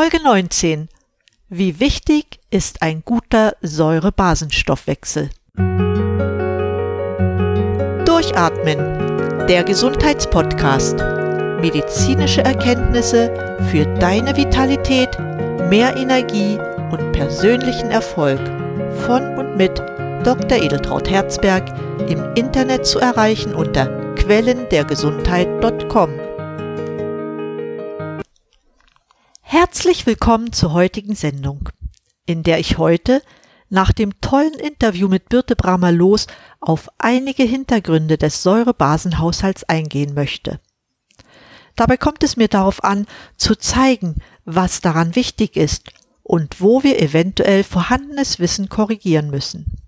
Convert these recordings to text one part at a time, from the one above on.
Folge 19. Wie wichtig ist ein guter Säurebasenstoffwechsel? Durchatmen. Der Gesundheitspodcast. Medizinische Erkenntnisse für deine Vitalität, mehr Energie und persönlichen Erfolg. Von und mit Dr. Edeltraut Herzberg im Internet zu erreichen unter quellendergesundheit.com. Herzlich willkommen zur heutigen Sendung, in der ich heute nach dem tollen Interview mit Birte Bramer-Los auf einige Hintergründe des Säurebasenhaushalts eingehen möchte. Dabei kommt es mir darauf an, zu zeigen, was daran wichtig ist und wo wir eventuell vorhandenes Wissen korrigieren müssen.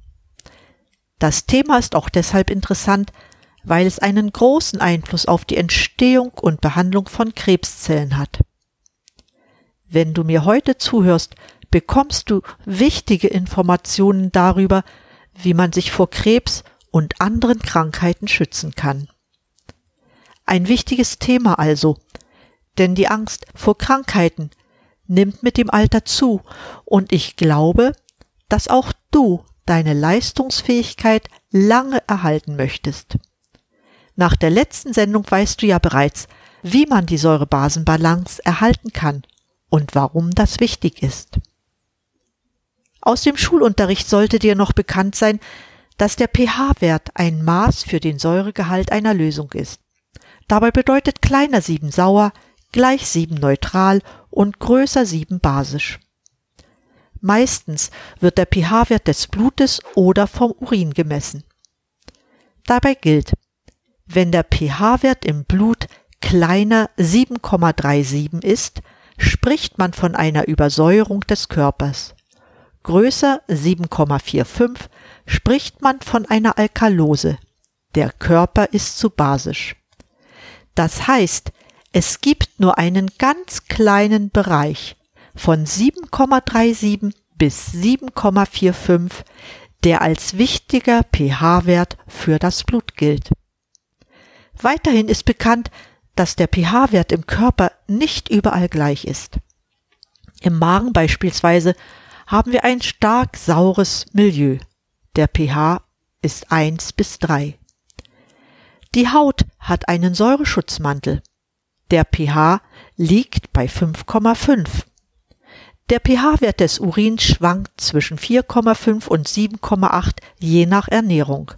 Das Thema ist auch deshalb interessant, weil es einen großen Einfluss auf die Entstehung und Behandlung von Krebszellen hat. Wenn du mir heute zuhörst, bekommst du wichtige Informationen darüber, wie man sich vor Krebs und anderen Krankheiten schützen kann. Ein wichtiges Thema also, denn die Angst vor Krankheiten nimmt mit dem Alter zu, und ich glaube, dass auch du deine Leistungsfähigkeit lange erhalten möchtest. Nach der letzten Sendung weißt du ja bereits, wie man die Säurebasenbalance erhalten kann und warum das wichtig ist. Aus dem Schulunterricht sollte dir noch bekannt sein, dass der pH-Wert ein Maß für den Säuregehalt einer Lösung ist. Dabei bedeutet kleiner 7 sauer gleich 7 neutral und größer 7 basisch. Meistens wird der pH-Wert des Blutes oder vom Urin gemessen. Dabei gilt, wenn der pH-Wert im Blut kleiner 7,37 ist, spricht man von einer Übersäuerung des Körpers. Größer 7,45 spricht man von einer Alkalose. Der Körper ist zu basisch. Das heißt, es gibt nur einen ganz kleinen Bereich von 7,37 bis 7,45, der als wichtiger pH-Wert für das Blut gilt. Weiterhin ist bekannt, dass der pH-Wert im Körper nicht überall gleich ist. Im Magen beispielsweise haben wir ein stark saures Milieu. Der pH ist 1 bis 3. Die Haut hat einen Säureschutzmantel. Der pH liegt bei 5,5. Der pH-Wert des Urins schwankt zwischen 4,5 und 7,8 je nach Ernährung.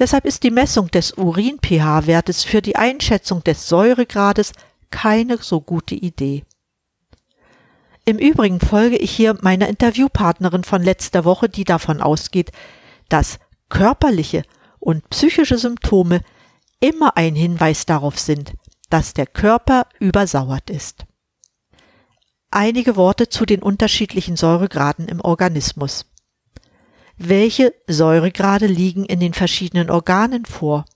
Deshalb ist die Messung des Urin-pH-Wertes für die Einschätzung des Säuregrades keine so gute Idee. Im Übrigen folge ich hier meiner Interviewpartnerin von letzter Woche, die davon ausgeht, dass körperliche und psychische Symptome immer ein Hinweis darauf sind, dass der Körper übersauert ist. Einige Worte zu den unterschiedlichen Säuregraden im Organismus. Welche Säuregrade liegen in den verschiedenen Organen vor?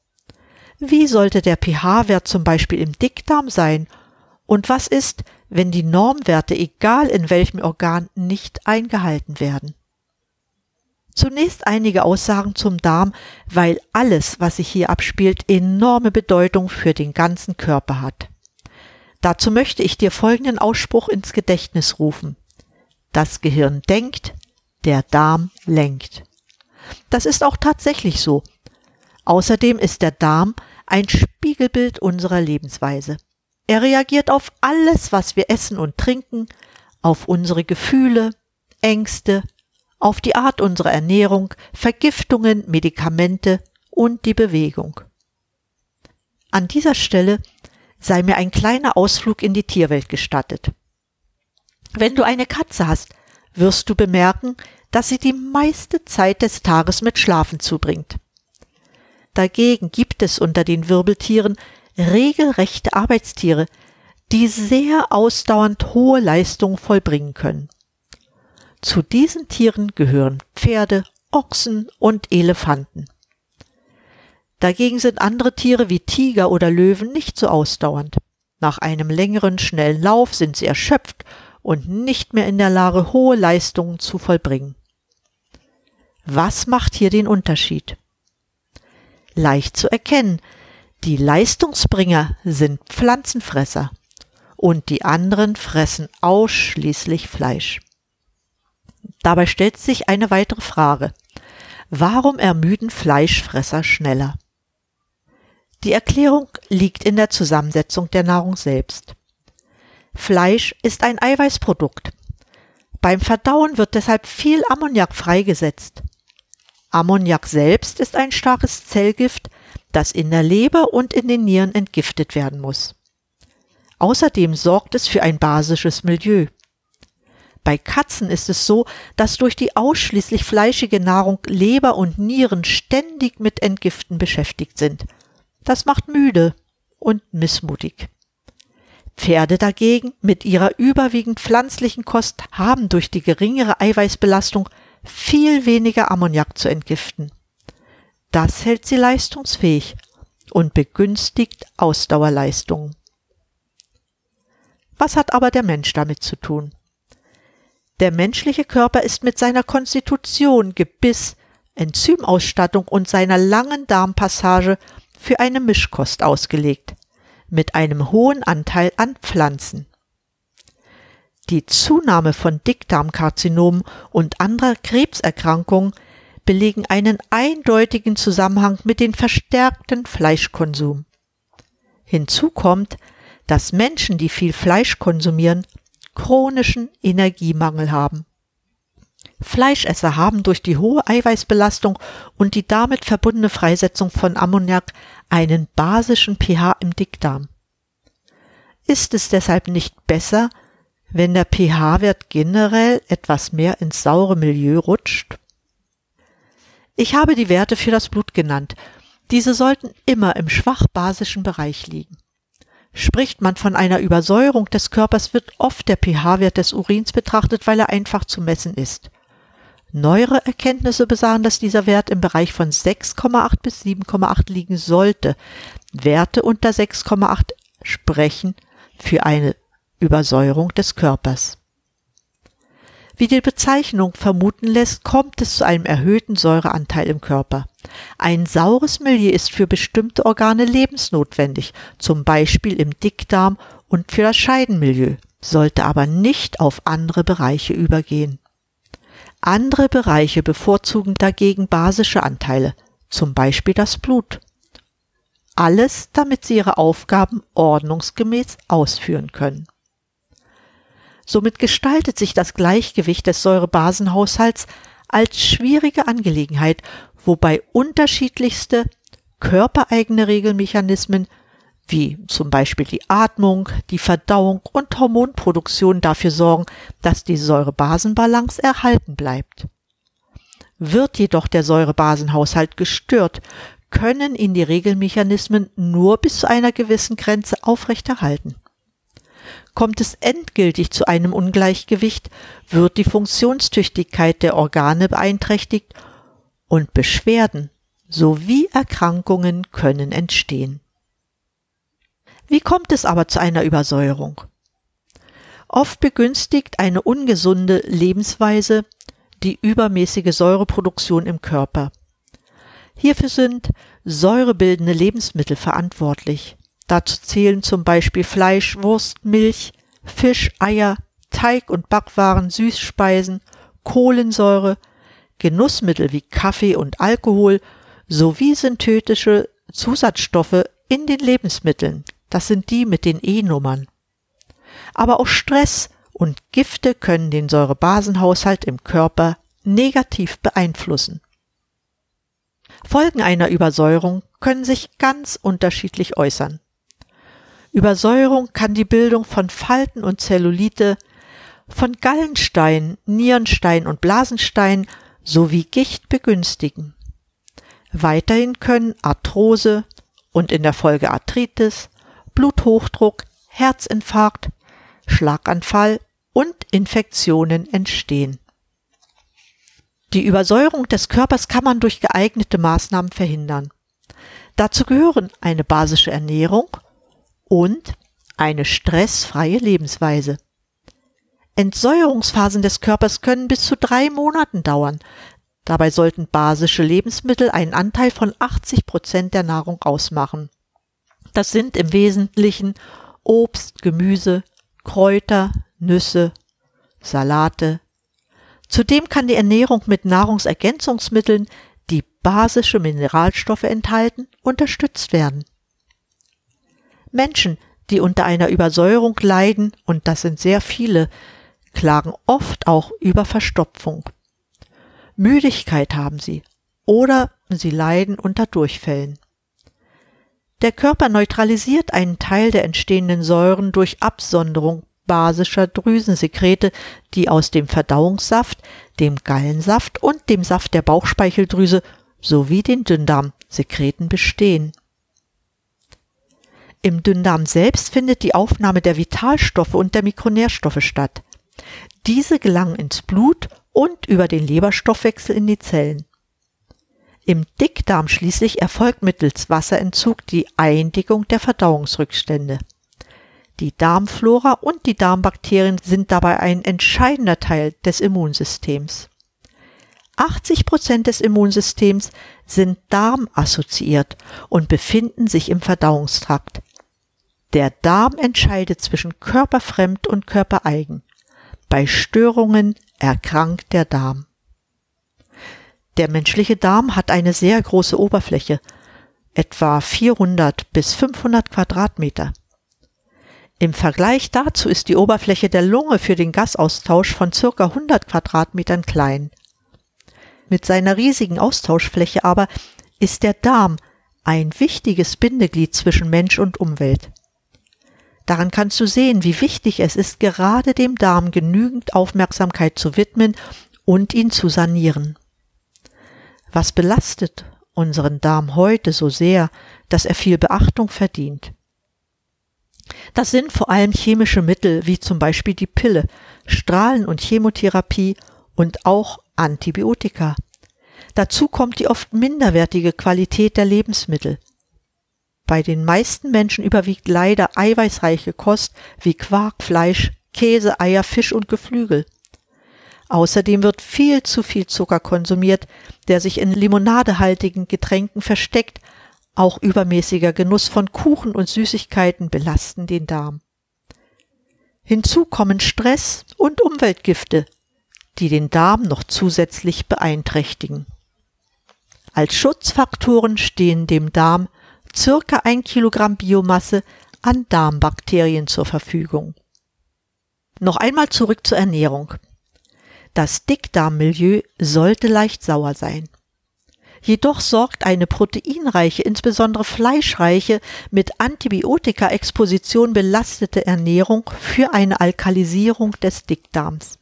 Wie sollte der pH-Wert zum Beispiel im Dickdarm sein? Und was ist, wenn die Normwerte, egal in welchem Organ, nicht eingehalten werden? Zunächst einige Aussagen zum Darm, weil alles, was sich hier abspielt, enorme Bedeutung für den ganzen Körper hat. Dazu möchte ich dir folgenden Ausspruch ins Gedächtnis rufen. Das Gehirn denkt, der Darm lenkt. Das ist auch tatsächlich so. Außerdem ist der Darm ein Spiegelbild unserer Lebensweise. Er reagiert auf alles, was wir essen und trinken, auf unsere Gefühle, Ängste, auf die Art unserer Ernährung, Vergiftungen, Medikamente und die Bewegung. An dieser Stelle sei mir ein kleiner Ausflug in die Tierwelt gestattet. Wenn du eine Katze hast, wirst du bemerken, dass sie die meiste Zeit des Tages mit Schlafen zubringt. Dagegen gibt es unter den Wirbeltieren regelrechte Arbeitstiere, die sehr ausdauernd hohe Leistungen vollbringen können. Zu diesen Tieren gehören Pferde, Ochsen und Elefanten. Dagegen sind andere Tiere wie Tiger oder Löwen nicht so ausdauernd. Nach einem längeren, schnellen Lauf sind sie erschöpft und nicht mehr in der Lage, hohe Leistungen zu vollbringen. Was macht hier den Unterschied? Leicht zu erkennen, die Leistungsbringer sind Pflanzenfresser und die anderen fressen ausschließlich Fleisch. Dabei stellt sich eine weitere Frage. Warum ermüden Fleischfresser schneller? Die Erklärung liegt in der Zusammensetzung der Nahrung selbst. Fleisch ist ein Eiweißprodukt. Beim Verdauen wird deshalb viel Ammoniak freigesetzt. Ammoniak selbst ist ein starkes Zellgift, das in der Leber und in den Nieren entgiftet werden muss. Außerdem sorgt es für ein basisches Milieu. Bei Katzen ist es so, dass durch die ausschließlich fleischige Nahrung Leber und Nieren ständig mit Entgiften beschäftigt sind. Das macht müde und missmutig. Pferde dagegen mit ihrer überwiegend pflanzlichen Kost haben durch die geringere Eiweißbelastung viel weniger Ammoniak zu entgiften. Das hält sie leistungsfähig und begünstigt Ausdauerleistungen. Was hat aber der Mensch damit zu tun? Der menschliche Körper ist mit seiner Konstitution, Gebiss, Enzymausstattung und seiner langen Darmpassage für eine Mischkost ausgelegt, mit einem hohen Anteil an Pflanzen. Die Zunahme von Dickdarmkarzinomen und anderer Krebserkrankungen belegen einen eindeutigen Zusammenhang mit dem verstärkten Fleischkonsum. Hinzu kommt, dass Menschen, die viel Fleisch konsumieren, chronischen Energiemangel haben. Fleischesser haben durch die hohe Eiweißbelastung und die damit verbundene Freisetzung von Ammoniak einen basischen pH im Dickdarm. Ist es deshalb nicht besser, wenn der pH-Wert generell etwas mehr ins saure Milieu rutscht? Ich habe die Werte für das Blut genannt. Diese sollten immer im schwach basischen Bereich liegen. Spricht man von einer Übersäuerung des Körpers, wird oft der pH-Wert des Urins betrachtet, weil er einfach zu messen ist. Neuere Erkenntnisse besagen, dass dieser Wert im Bereich von 6,8 bis 7,8 liegen sollte. Werte unter 6,8 sprechen für eine Übersäuerung des Körpers. Wie die Bezeichnung vermuten lässt, kommt es zu einem erhöhten Säureanteil im Körper. Ein saures Milieu ist für bestimmte Organe lebensnotwendig, zum Beispiel im Dickdarm und für das Scheidenmilieu, sollte aber nicht auf andere Bereiche übergehen. Andere Bereiche bevorzugen dagegen basische Anteile, zum Beispiel das Blut. Alles, damit sie ihre Aufgaben ordnungsgemäß ausführen können. Somit gestaltet sich das Gleichgewicht des Säurebasenhaushalts als schwierige Angelegenheit, wobei unterschiedlichste körpereigene Regelmechanismen wie zum Beispiel die Atmung, die Verdauung und Hormonproduktion dafür sorgen, dass die Säurebasenbalance erhalten bleibt. Wird jedoch der Säurebasenhaushalt gestört, können ihn die Regelmechanismen nur bis zu einer gewissen Grenze aufrechterhalten. Kommt es endgültig zu einem Ungleichgewicht, wird die Funktionstüchtigkeit der Organe beeinträchtigt und Beschwerden sowie Erkrankungen können entstehen. Wie kommt es aber zu einer Übersäuerung? Oft begünstigt eine ungesunde Lebensweise die übermäßige Säureproduktion im Körper. Hierfür sind säurebildende Lebensmittel verantwortlich. Dazu zählen zum Beispiel Fleisch, Wurst, Milch, Fisch, Eier, Teig- und Backwaren, Süßspeisen, Kohlensäure, Genussmittel wie Kaffee und Alkohol sowie synthetische Zusatzstoffe in den Lebensmitteln. Das sind die mit den E-Nummern. Aber auch Stress und Gifte können den Säurebasenhaushalt im Körper negativ beeinflussen. Folgen einer Übersäuerung können sich ganz unterschiedlich äußern. Übersäuerung kann die Bildung von Falten und Zellulite, von Gallenstein, Nierenstein und Blasenstein sowie Gicht begünstigen. Weiterhin können Arthrose und in der Folge Arthritis, Bluthochdruck, Herzinfarkt, Schlaganfall und Infektionen entstehen. Die Übersäuerung des Körpers kann man durch geeignete Maßnahmen verhindern. Dazu gehören eine basische Ernährung und eine stressfreie Lebensweise. Entsäuerungsphasen des Körpers können bis zu drei Monaten dauern. Dabei sollten basische Lebensmittel einen Anteil von 80 Prozent der Nahrung ausmachen. Das sind im Wesentlichen Obst, Gemüse, Kräuter, Nüsse, Salate. Zudem kann die Ernährung mit Nahrungsergänzungsmitteln, die basische Mineralstoffe enthalten, unterstützt werden. Menschen, die unter einer Übersäuerung leiden, und das sind sehr viele, klagen oft auch über Verstopfung. Müdigkeit haben sie oder sie leiden unter Durchfällen. Der Körper neutralisiert einen Teil der entstehenden Säuren durch Absonderung basischer Drüsensekrete, die aus dem Verdauungssaft, dem Gallensaft und dem Saft der Bauchspeicheldrüse sowie den Dünndarmsekreten bestehen. Im Dünndarm selbst findet die Aufnahme der Vitalstoffe und der Mikronährstoffe statt. Diese gelangen ins Blut und über den Leberstoffwechsel in die Zellen. Im Dickdarm schließlich erfolgt mittels Wasserentzug die Eindickung der Verdauungsrückstände. Die Darmflora und die Darmbakterien sind dabei ein entscheidender Teil des Immunsystems. 80 Prozent des Immunsystems sind darmassoziiert und befinden sich im Verdauungstrakt. Der Darm entscheidet zwischen körperfremd und körpereigen. Bei Störungen erkrankt der Darm. Der menschliche Darm hat eine sehr große Oberfläche, etwa 400 bis 500 Quadratmeter. Im Vergleich dazu ist die Oberfläche der Lunge für den Gasaustausch von circa 100 Quadratmetern klein. Mit seiner riesigen Austauschfläche aber ist der Darm ein wichtiges Bindeglied zwischen Mensch und Umwelt. Daran kannst du sehen, wie wichtig es ist, gerade dem Darm genügend Aufmerksamkeit zu widmen und ihn zu sanieren. Was belastet unseren Darm heute so sehr, dass er viel Beachtung verdient? Das sind vor allem chemische Mittel wie zum Beispiel die Pille, Strahlen- und Chemotherapie und auch Antibiotika. Dazu kommt die oft minderwertige Qualität der Lebensmittel. Bei den meisten Menschen überwiegt leider eiweißreiche Kost wie Quark, Fleisch, Käse, Eier, Fisch und Geflügel. Außerdem wird viel zu viel Zucker konsumiert, der sich in limonadehaltigen Getränken versteckt. Auch übermäßiger Genuss von Kuchen und Süßigkeiten belasten den Darm. Hinzu kommen Stress und Umweltgifte, die den Darm noch zusätzlich beeinträchtigen. Als Schutzfaktoren stehen dem Darm circa ein Kilogramm Biomasse an Darmbakterien zur Verfügung. Noch einmal zurück zur Ernährung. Das Dickdarmmilieu sollte leicht sauer sein. Jedoch sorgt eine proteinreiche, insbesondere fleischreiche, mit Antibiotika-Exposition belastete Ernährung für eine Alkalisierung des Dickdarms.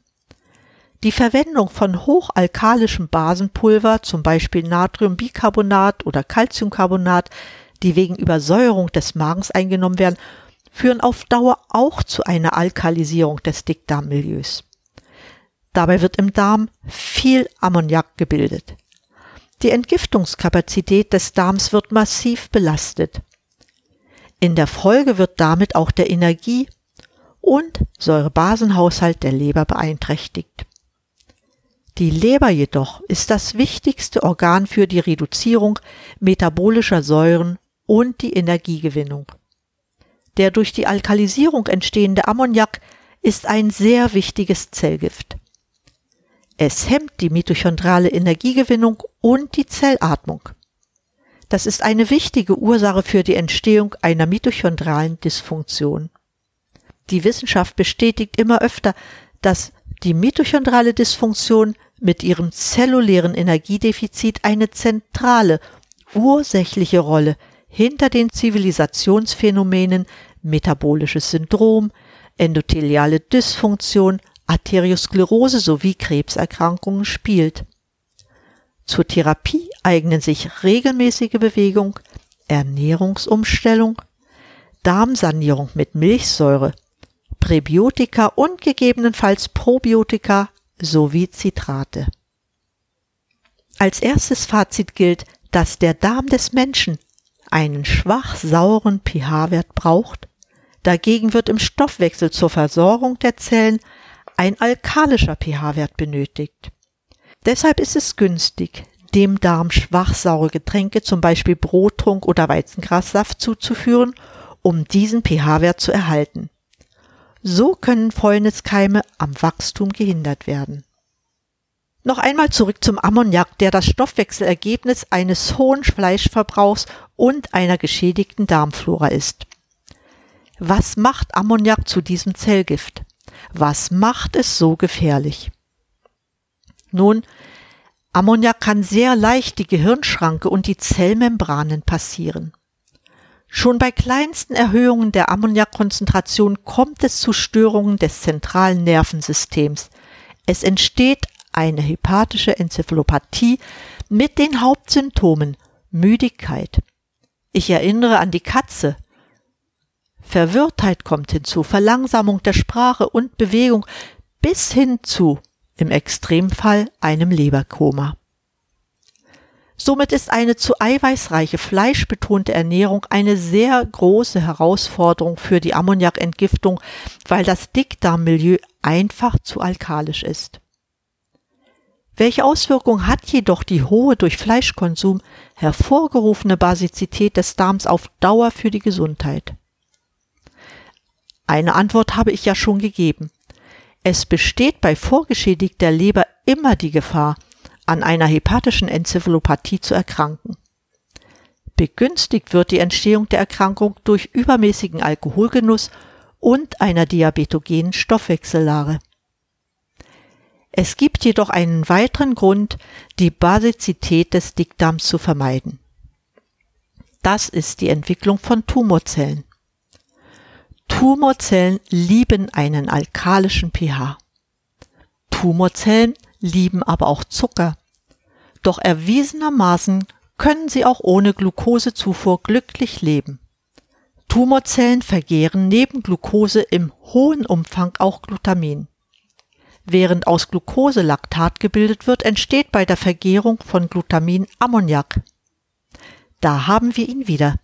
Die Verwendung von hochalkalischem Basenpulver, zum Beispiel Natriumbicarbonat oder Calciumcarbonat, die wegen Übersäuerung des Magens eingenommen werden, führen auf Dauer auch zu einer Alkalisierung des Dickdarmmilieus. Dabei wird im Darm viel Ammoniak gebildet. Die Entgiftungskapazität des Darms wird massiv belastet. In der Folge wird damit auch der Energie- und Säurebasenhaushalt der Leber beeinträchtigt. Die Leber jedoch ist das wichtigste Organ für die Reduzierung metabolischer Säuren und die Energiegewinnung. Der durch die Alkalisierung entstehende Ammoniak ist ein sehr wichtiges Zellgift. Es hemmt die mitochondrale Energiegewinnung und die Zellatmung. Das ist eine wichtige Ursache für die Entstehung einer mitochondralen Dysfunktion. Die Wissenschaft bestätigt immer öfter, dass die mitochondrale Dysfunktion mit ihrem zellulären Energiedefizit eine zentrale, ursächliche Rolle hinter den Zivilisationsphänomenen metabolisches Syndrom, endotheliale Dysfunktion, Arteriosklerose sowie Krebserkrankungen spielt. Zur Therapie eignen sich regelmäßige Bewegung, Ernährungsumstellung, Darmsanierung mit Milchsäure, Präbiotika und gegebenenfalls Probiotika sowie Zitrate. Als erstes Fazit gilt, dass der Darm des Menschen einen schwach sauren pH-Wert braucht. Dagegen wird im Stoffwechsel zur Versorgung der Zellen ein alkalischer pH-Wert benötigt. Deshalb ist es günstig, dem Darm schwachsaure Getränke, zum Beispiel Brottrunk oder Weizengrassaft zuzuführen, um diesen pH-Wert zu erhalten. So können Fäulniskeime am Wachstum gehindert werden. Noch einmal zurück zum Ammoniak, der das Stoffwechselergebnis eines hohen Fleischverbrauchs und einer geschädigten Darmflora ist. Was macht Ammoniak zu diesem Zellgift? Was macht es so gefährlich? Nun, Ammoniak kann sehr leicht die Gehirnschranke und die Zellmembranen passieren. Schon bei kleinsten Erhöhungen der Ammoniakkonzentration kommt es zu Störungen des zentralen Nervensystems. Es entsteht eine hepatische Enzephalopathie mit den Hauptsymptomen Müdigkeit. Ich erinnere an die Katze. Verwirrtheit kommt hinzu, Verlangsamung der Sprache und Bewegung bis hin zu, im Extremfall, einem Leberkoma. Somit ist eine zu eiweißreiche, fleischbetonte Ernährung eine sehr große Herausforderung für die Ammoniakentgiftung, weil das Dickdarmmilieu einfach zu alkalisch ist. Welche Auswirkungen hat jedoch die hohe durch Fleischkonsum hervorgerufene Basizität des Darms auf Dauer für die Gesundheit? Eine Antwort habe ich ja schon gegeben. Es besteht bei vorgeschädigter Leber immer die Gefahr, an einer hepatischen Enzephalopathie zu erkranken. Begünstigt wird die Entstehung der Erkrankung durch übermäßigen Alkoholgenuss und einer diabetogenen Stoffwechsellage. Es gibt jedoch einen weiteren Grund, die Basizität des Dickdarms zu vermeiden. Das ist die Entwicklung von Tumorzellen. Tumorzellen lieben einen alkalischen pH. Tumorzellen lieben aber auch Zucker. Doch erwiesenermaßen können sie auch ohne Glukosezufuhr glücklich leben. Tumorzellen vergehren neben Glucose im hohen Umfang auch Glutamin. Während aus Glucose Laktat gebildet wird, entsteht bei der Vergärung von Glutamin Ammoniak. Da haben wir ihn wieder.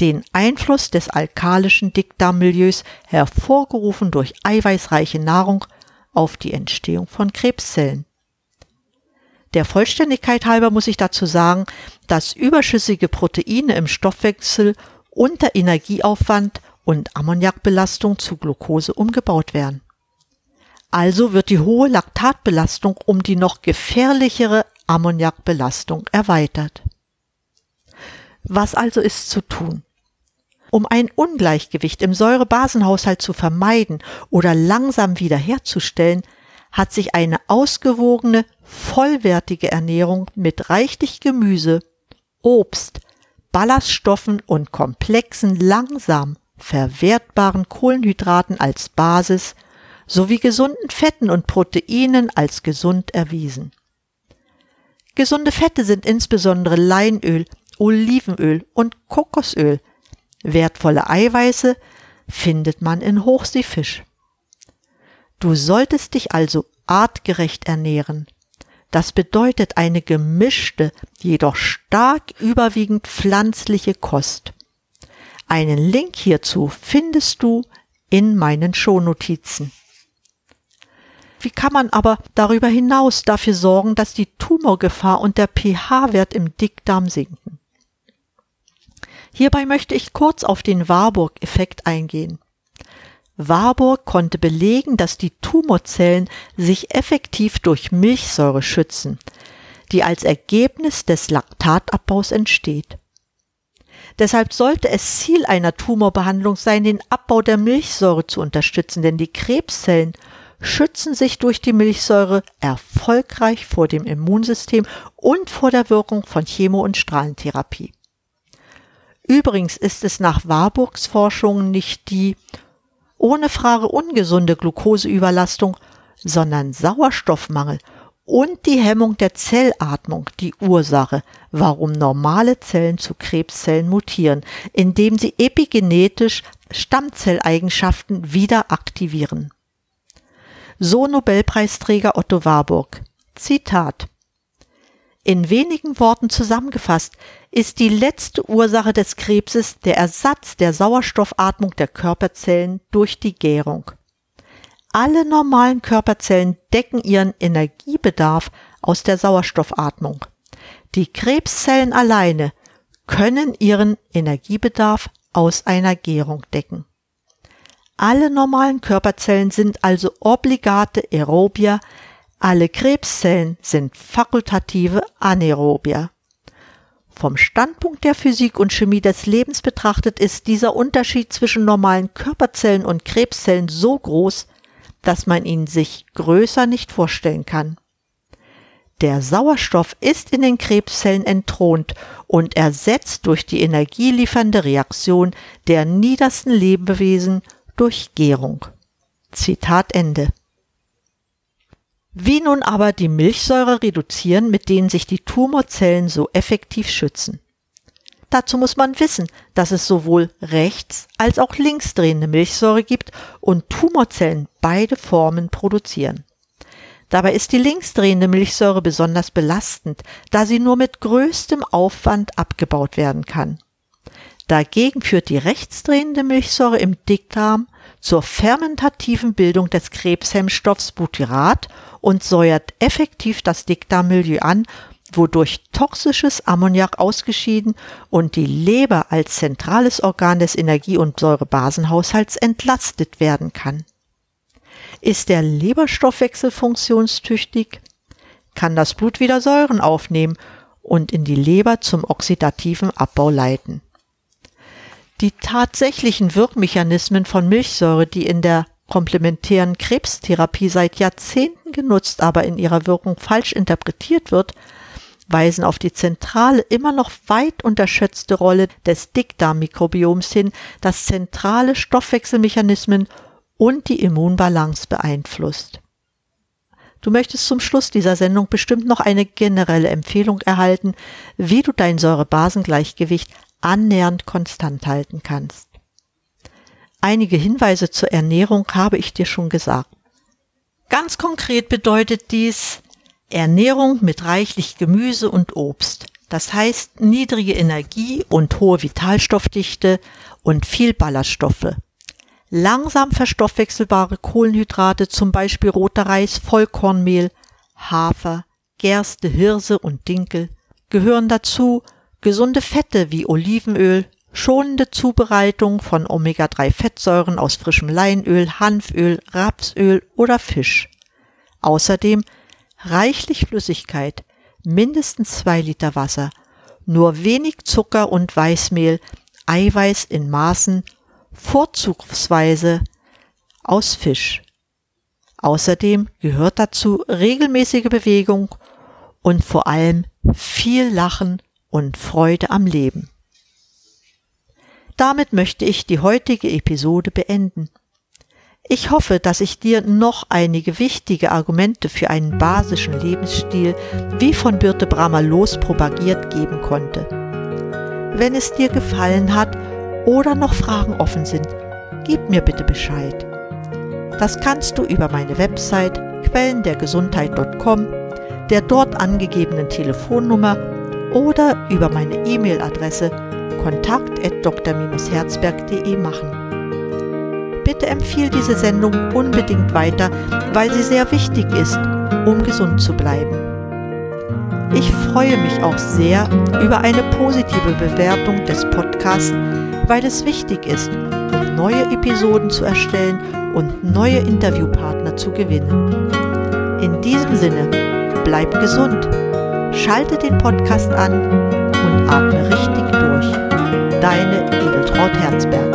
Den Einfluss des alkalischen Dickdarmmilieus hervorgerufen durch eiweißreiche Nahrung auf die Entstehung von Krebszellen. Der Vollständigkeit halber muss ich dazu sagen, dass überschüssige Proteine im Stoffwechsel unter Energieaufwand und Ammoniakbelastung zu Glucose umgebaut werden. Also wird die hohe Laktatbelastung um die noch gefährlichere Ammoniakbelastung erweitert. Was also ist zu tun? Um ein Ungleichgewicht im Säurebasenhaushalt zu vermeiden oder langsam wiederherzustellen, hat sich eine ausgewogene, vollwertige Ernährung mit reichlich Gemüse, Obst, Ballaststoffen und komplexen, langsam verwertbaren Kohlenhydraten als Basis sowie gesunden Fetten und Proteinen als gesund erwiesen. Gesunde Fette sind insbesondere Leinöl, Olivenöl und Kokosöl. Wertvolle Eiweiße findet man in Hochseefisch. Du solltest dich also artgerecht ernähren. Das bedeutet eine gemischte, jedoch stark überwiegend pflanzliche Kost. Einen Link hierzu findest du in meinen Shownotizen. Wie kann man aber darüber hinaus dafür sorgen, dass die Tumorgefahr und der pH-Wert im Dickdarm sinken? Hierbei möchte ich kurz auf den Warburg-Effekt eingehen. Warburg konnte belegen, dass die Tumorzellen sich effektiv durch Milchsäure schützen, die als Ergebnis des Laktatabbaus entsteht. Deshalb sollte es Ziel einer Tumorbehandlung sein, den Abbau der Milchsäure zu unterstützen, denn die Krebszellen schützen sich durch die Milchsäure erfolgreich vor dem Immunsystem und vor der Wirkung von Chemo- und Strahlentherapie. Übrigens ist es nach Warburgs Forschungen nicht die ohne Frage ungesunde Glukoseüberlastung, sondern Sauerstoffmangel und die Hemmung der Zellatmung die Ursache, warum normale Zellen zu Krebszellen mutieren, indem sie epigenetisch Stammzelleigenschaften wieder aktivieren. So Nobelpreisträger Otto Warburg. Zitat in wenigen Worten zusammengefasst ist die letzte Ursache des Krebses der Ersatz der Sauerstoffatmung der Körperzellen durch die Gärung. Alle normalen Körperzellen decken ihren Energiebedarf aus der Sauerstoffatmung. Die Krebszellen alleine können ihren Energiebedarf aus einer Gärung decken. Alle normalen Körperzellen sind also obligate Aerobier, alle Krebszellen sind fakultative Anaerobier. Vom Standpunkt der Physik und Chemie des Lebens betrachtet ist dieser Unterschied zwischen normalen Körperzellen und Krebszellen so groß, dass man ihn sich größer nicht vorstellen kann. Der Sauerstoff ist in den Krebszellen entthront und ersetzt durch die energieliefernde Reaktion der niedersten Lebewesen durch Gärung. Zitat Ende. Wie nun aber die Milchsäure reduzieren, mit denen sich die Tumorzellen so effektiv schützen? Dazu muss man wissen, dass es sowohl rechts als auch linksdrehende Milchsäure gibt und Tumorzellen beide Formen produzieren. Dabei ist die linksdrehende Milchsäure besonders belastend, da sie nur mit größtem Aufwand abgebaut werden kann. Dagegen führt die rechtsdrehende Milchsäure im Dickdarm zur fermentativen Bildung des Krebshemmstoffs Butyrat und säuert effektiv das Dickdarmmilieu an, wodurch toxisches Ammoniak ausgeschieden und die Leber als zentrales Organ des Energie- und Säurebasenhaushalts entlastet werden kann. Ist der Leberstoffwechsel funktionstüchtig, kann das Blut wieder Säuren aufnehmen und in die Leber zum oxidativen Abbau leiten. Die tatsächlichen Wirkmechanismen von Milchsäure, die in der komplementären Krebstherapie seit Jahrzehnten genutzt, aber in ihrer Wirkung falsch interpretiert wird, weisen auf die zentrale, immer noch weit unterschätzte Rolle des Dickdarmmikrobioms hin, das zentrale Stoffwechselmechanismen und die Immunbalance beeinflusst. Du möchtest zum Schluss dieser Sendung bestimmt noch eine generelle Empfehlung erhalten, wie du dein Säurebasengleichgewicht annähernd konstant halten kannst. Einige Hinweise zur Ernährung habe ich dir schon gesagt. Ganz konkret bedeutet dies Ernährung mit reichlich Gemüse und Obst, das heißt niedrige Energie und hohe Vitalstoffdichte und viel Ballaststoffe. Langsam verstoffwechselbare Kohlenhydrate, zum Beispiel roter Reis, Vollkornmehl, Hafer, Gerste, Hirse und Dinkel, gehören dazu Gesunde Fette wie Olivenöl, schonende Zubereitung von Omega-3-Fettsäuren aus frischem Leinöl, Hanföl, Rapsöl oder Fisch. Außerdem reichlich Flüssigkeit, mindestens zwei Liter Wasser, nur wenig Zucker und Weißmehl, Eiweiß in Maßen, vorzugsweise aus Fisch. Außerdem gehört dazu regelmäßige Bewegung und vor allem viel Lachen und Freude am Leben. Damit möchte ich die heutige Episode beenden. Ich hoffe, dass ich dir noch einige wichtige Argumente für einen basischen Lebensstil wie von Birte Bramer los propagiert geben konnte. Wenn es dir gefallen hat oder noch Fragen offen sind, gib mir bitte Bescheid. Das kannst du über meine Website quellendergesundheit.com, der dort angegebenen Telefonnummer oder über meine E-Mail-Adresse kontakt.dr-herzberg.de machen. Bitte empfiehl diese Sendung unbedingt weiter, weil sie sehr wichtig ist, um gesund zu bleiben. Ich freue mich auch sehr über eine positive Bewertung des Podcasts, weil es wichtig ist, um neue Episoden zu erstellen und neue Interviewpartner zu gewinnen. In diesem Sinne, bleib gesund! Schalte den Podcast an und atme richtig durch. Deine Edeltraut Herzberg.